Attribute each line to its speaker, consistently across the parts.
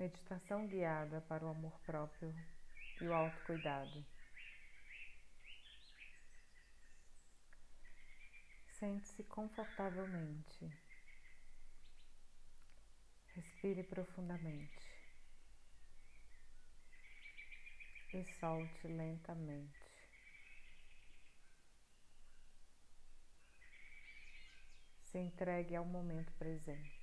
Speaker 1: Meditação guiada para o amor próprio e o autocuidado. Sente-se confortavelmente. Respire profundamente. E solte lentamente. Se entregue ao momento presente.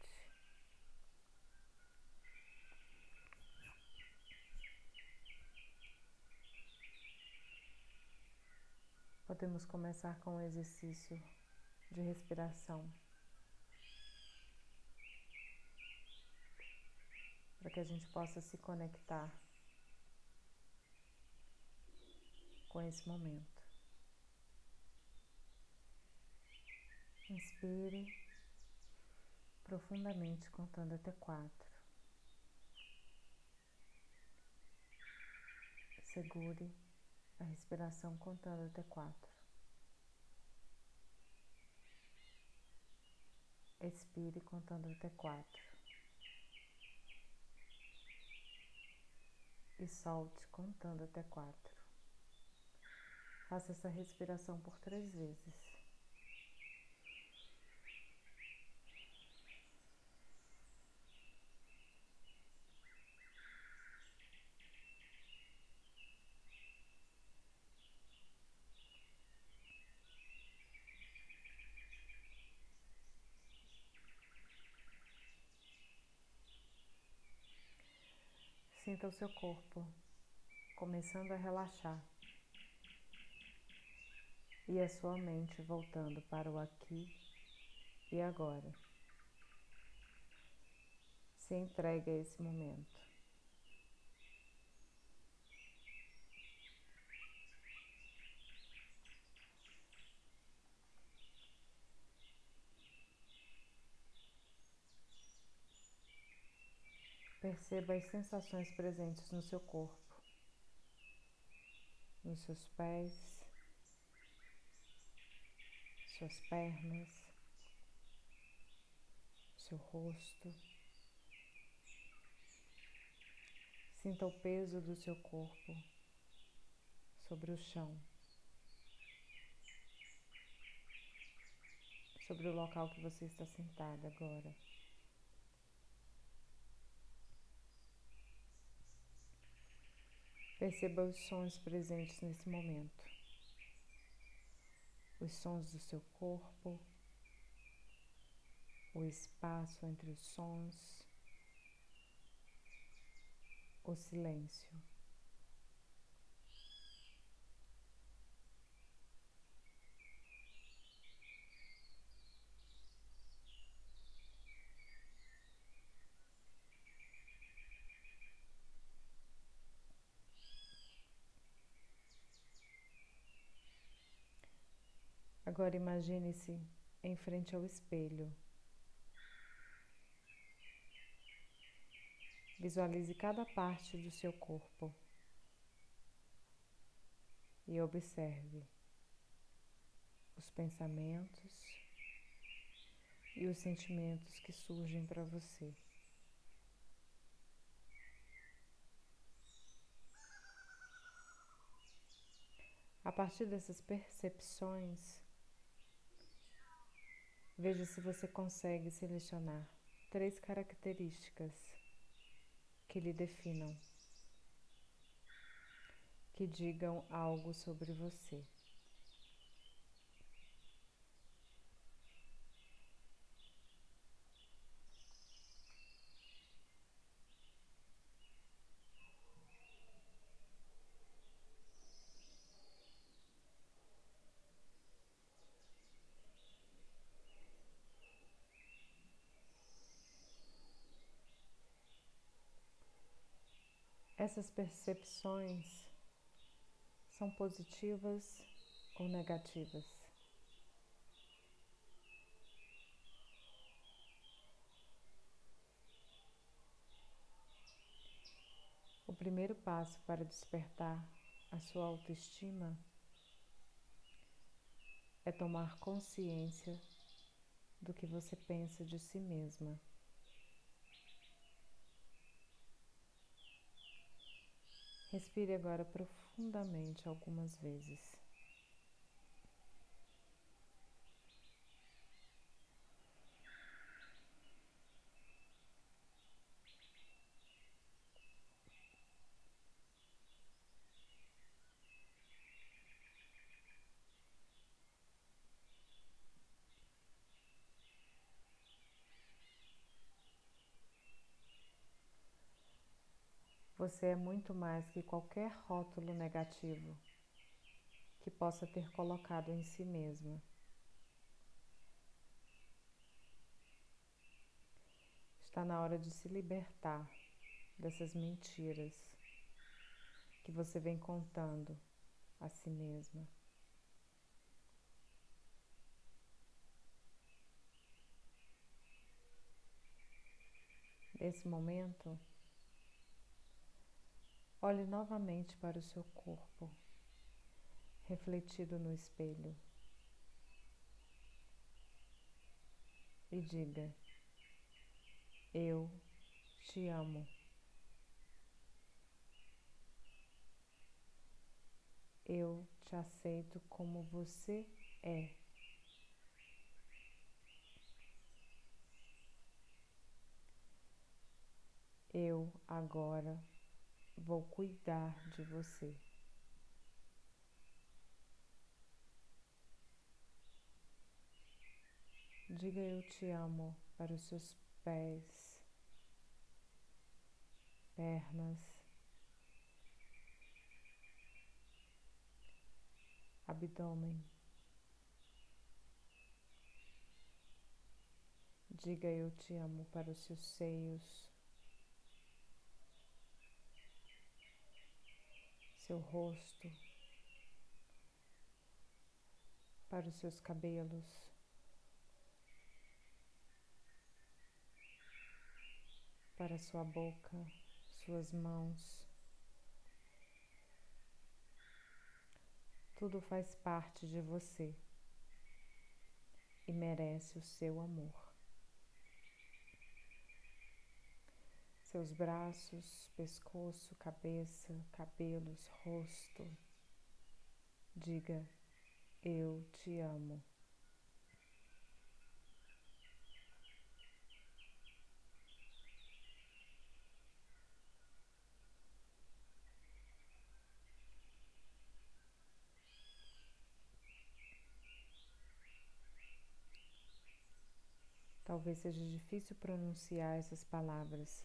Speaker 1: Podemos começar com um exercício de respiração. Para que a gente possa se conectar com esse momento. Inspire profundamente, contando até quatro. Segure a respiração contando até quatro. Expire contando até quatro. E solte contando até quatro. Faça essa respiração por três vezes. Sinta o seu corpo começando a relaxar e a sua mente voltando para o aqui e agora. Se entregue a esse momento. Perceba as sensações presentes no seu corpo, nos seus pés, suas pernas, seu rosto. Sinta o peso do seu corpo sobre o chão, sobre o local que você está sentado agora. Perceba os sons presentes nesse momento. Os sons do seu corpo, o espaço entre os sons, o silêncio. Agora imagine-se em frente ao espelho. Visualize cada parte do seu corpo e observe os pensamentos e os sentimentos que surgem para você. A partir dessas percepções, Veja se você consegue selecionar três características que lhe definam, que digam algo sobre você. Essas percepções são positivas ou negativas? O primeiro passo para despertar a sua autoestima é tomar consciência do que você pensa de si mesma. Respire agora profundamente algumas vezes. Você é muito mais que qualquer rótulo negativo que possa ter colocado em si mesma. Está na hora de se libertar dessas mentiras que você vem contando a si mesma. Nesse momento, Olhe novamente para o seu corpo, refletido no espelho, e diga: Eu te amo. Eu te aceito como você é. Eu agora vou cuidar de você. Diga eu te amo para os seus pés, pernas, abdômen. Diga eu te amo para os seus seios, seu rosto, para os seus cabelos. Para sua boca, suas mãos. Tudo faz parte de você e merece o seu amor. Seus braços, pescoço, cabeça, cabelos, rosto. Diga: Eu te amo. Talvez seja difícil pronunciar essas palavras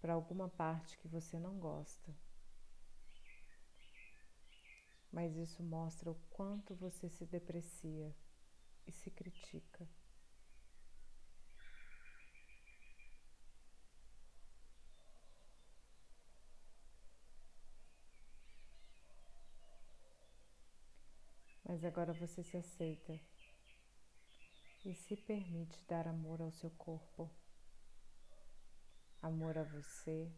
Speaker 1: para alguma parte que você não gosta. Mas isso mostra o quanto você se deprecia e se critica. Mas agora você se aceita e se permite dar amor ao seu corpo amor a você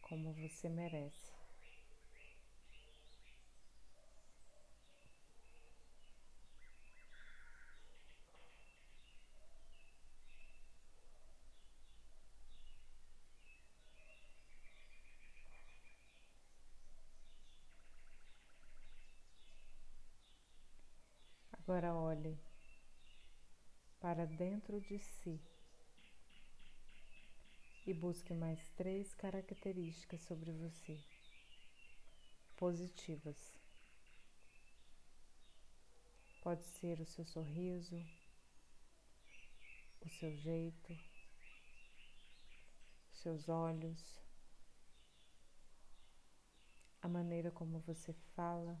Speaker 1: como você merece. Agora olhe para dentro de si e busque mais três características sobre você positivas. Pode ser o seu sorriso, o seu jeito, seus olhos, a maneira como você fala,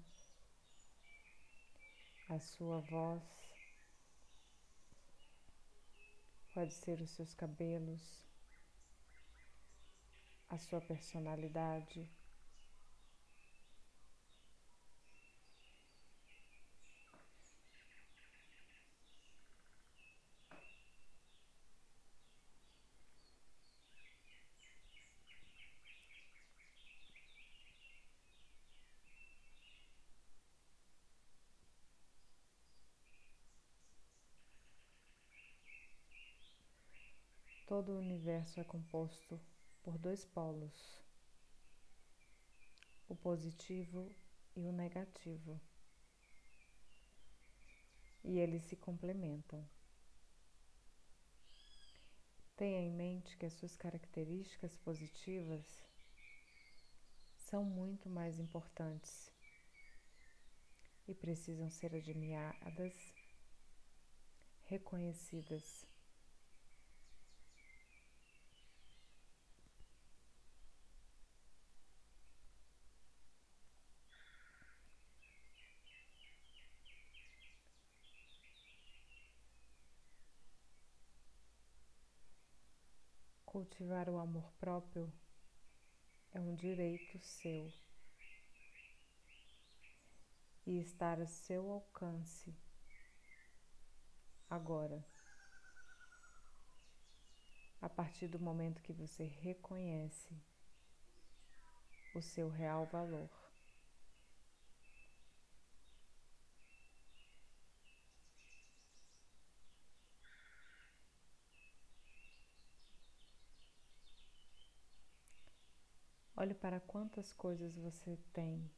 Speaker 1: a sua voz. Pode ser os seus cabelos, a sua personalidade. Todo o universo é composto por dois polos, o positivo e o negativo. E eles se complementam. Tenha em mente que as suas características positivas são muito mais importantes e precisam ser admiradas, reconhecidas. Cultivar o amor próprio é um direito seu e estar a seu alcance agora. A partir do momento que você reconhece o seu real valor. Olhe para quantas coisas você tem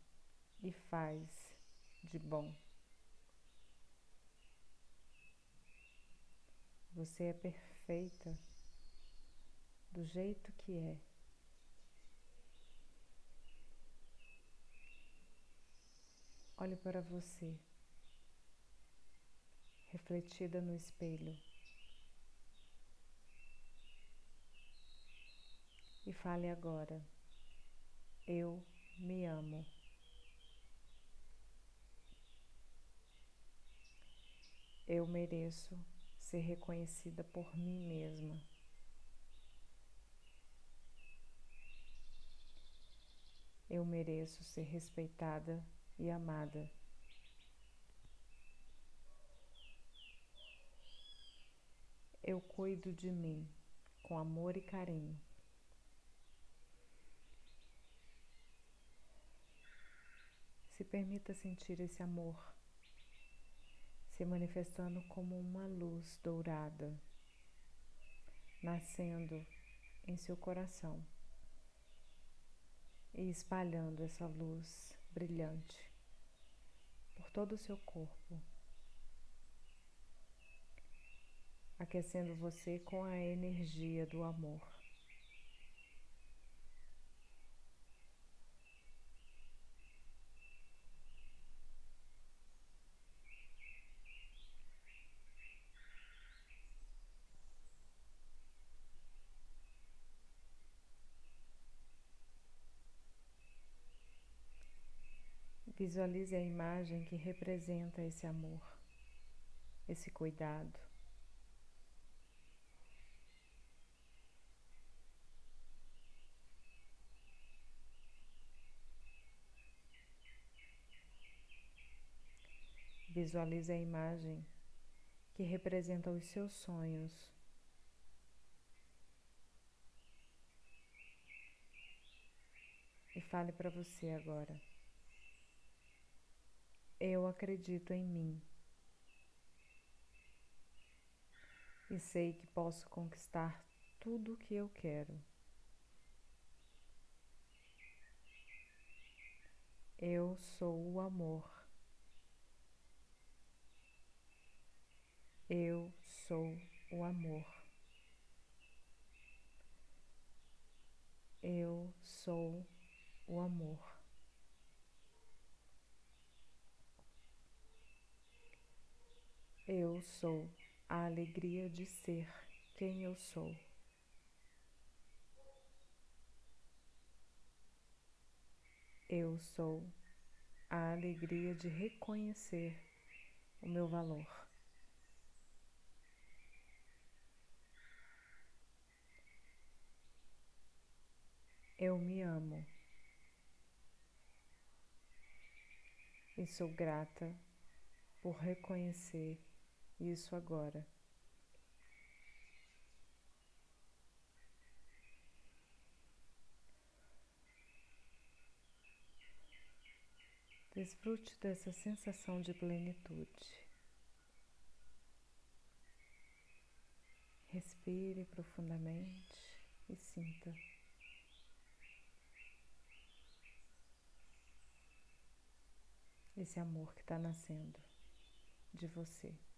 Speaker 1: e faz de bom. Você é perfeita do jeito que é. Olhe para você, refletida no espelho, e fale agora. Eu me amo. Eu mereço ser reconhecida por mim mesma. Eu mereço ser respeitada e amada. Eu cuido de mim com amor e carinho. Se permita sentir esse amor se manifestando como uma luz dourada, nascendo em seu coração e espalhando essa luz brilhante por todo o seu corpo, aquecendo você com a energia do amor. Visualize a imagem que representa esse amor, esse cuidado. Visualize a imagem que representa os seus sonhos. E fale para você agora. Eu acredito em mim e sei que posso conquistar tudo o que eu quero. Eu sou o amor. Eu sou o amor. Eu sou o amor. Eu sou a alegria de ser quem eu sou. Eu sou a alegria de reconhecer o meu valor. Eu me amo e sou grata por reconhecer isso agora. Desfrute dessa sensação de plenitude. Respire profundamente e sinta. Esse amor que está nascendo de você.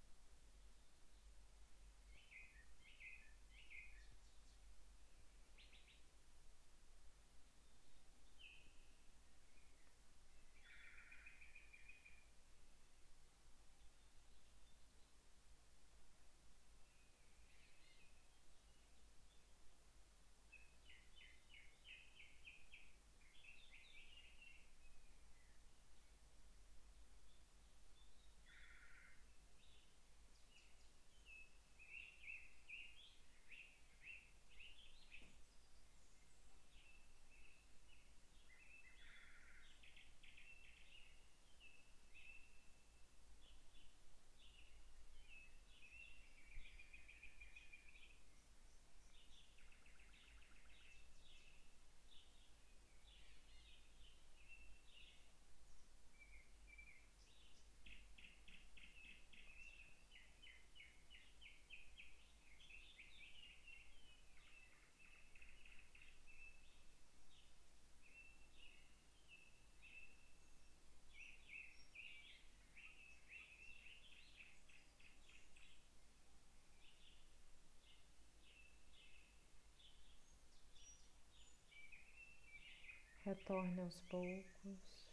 Speaker 1: Retorne aos poucos.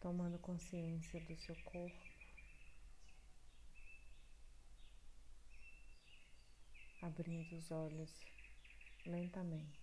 Speaker 1: Tomando consciência do seu corpo. Abrindo os olhos lentamente.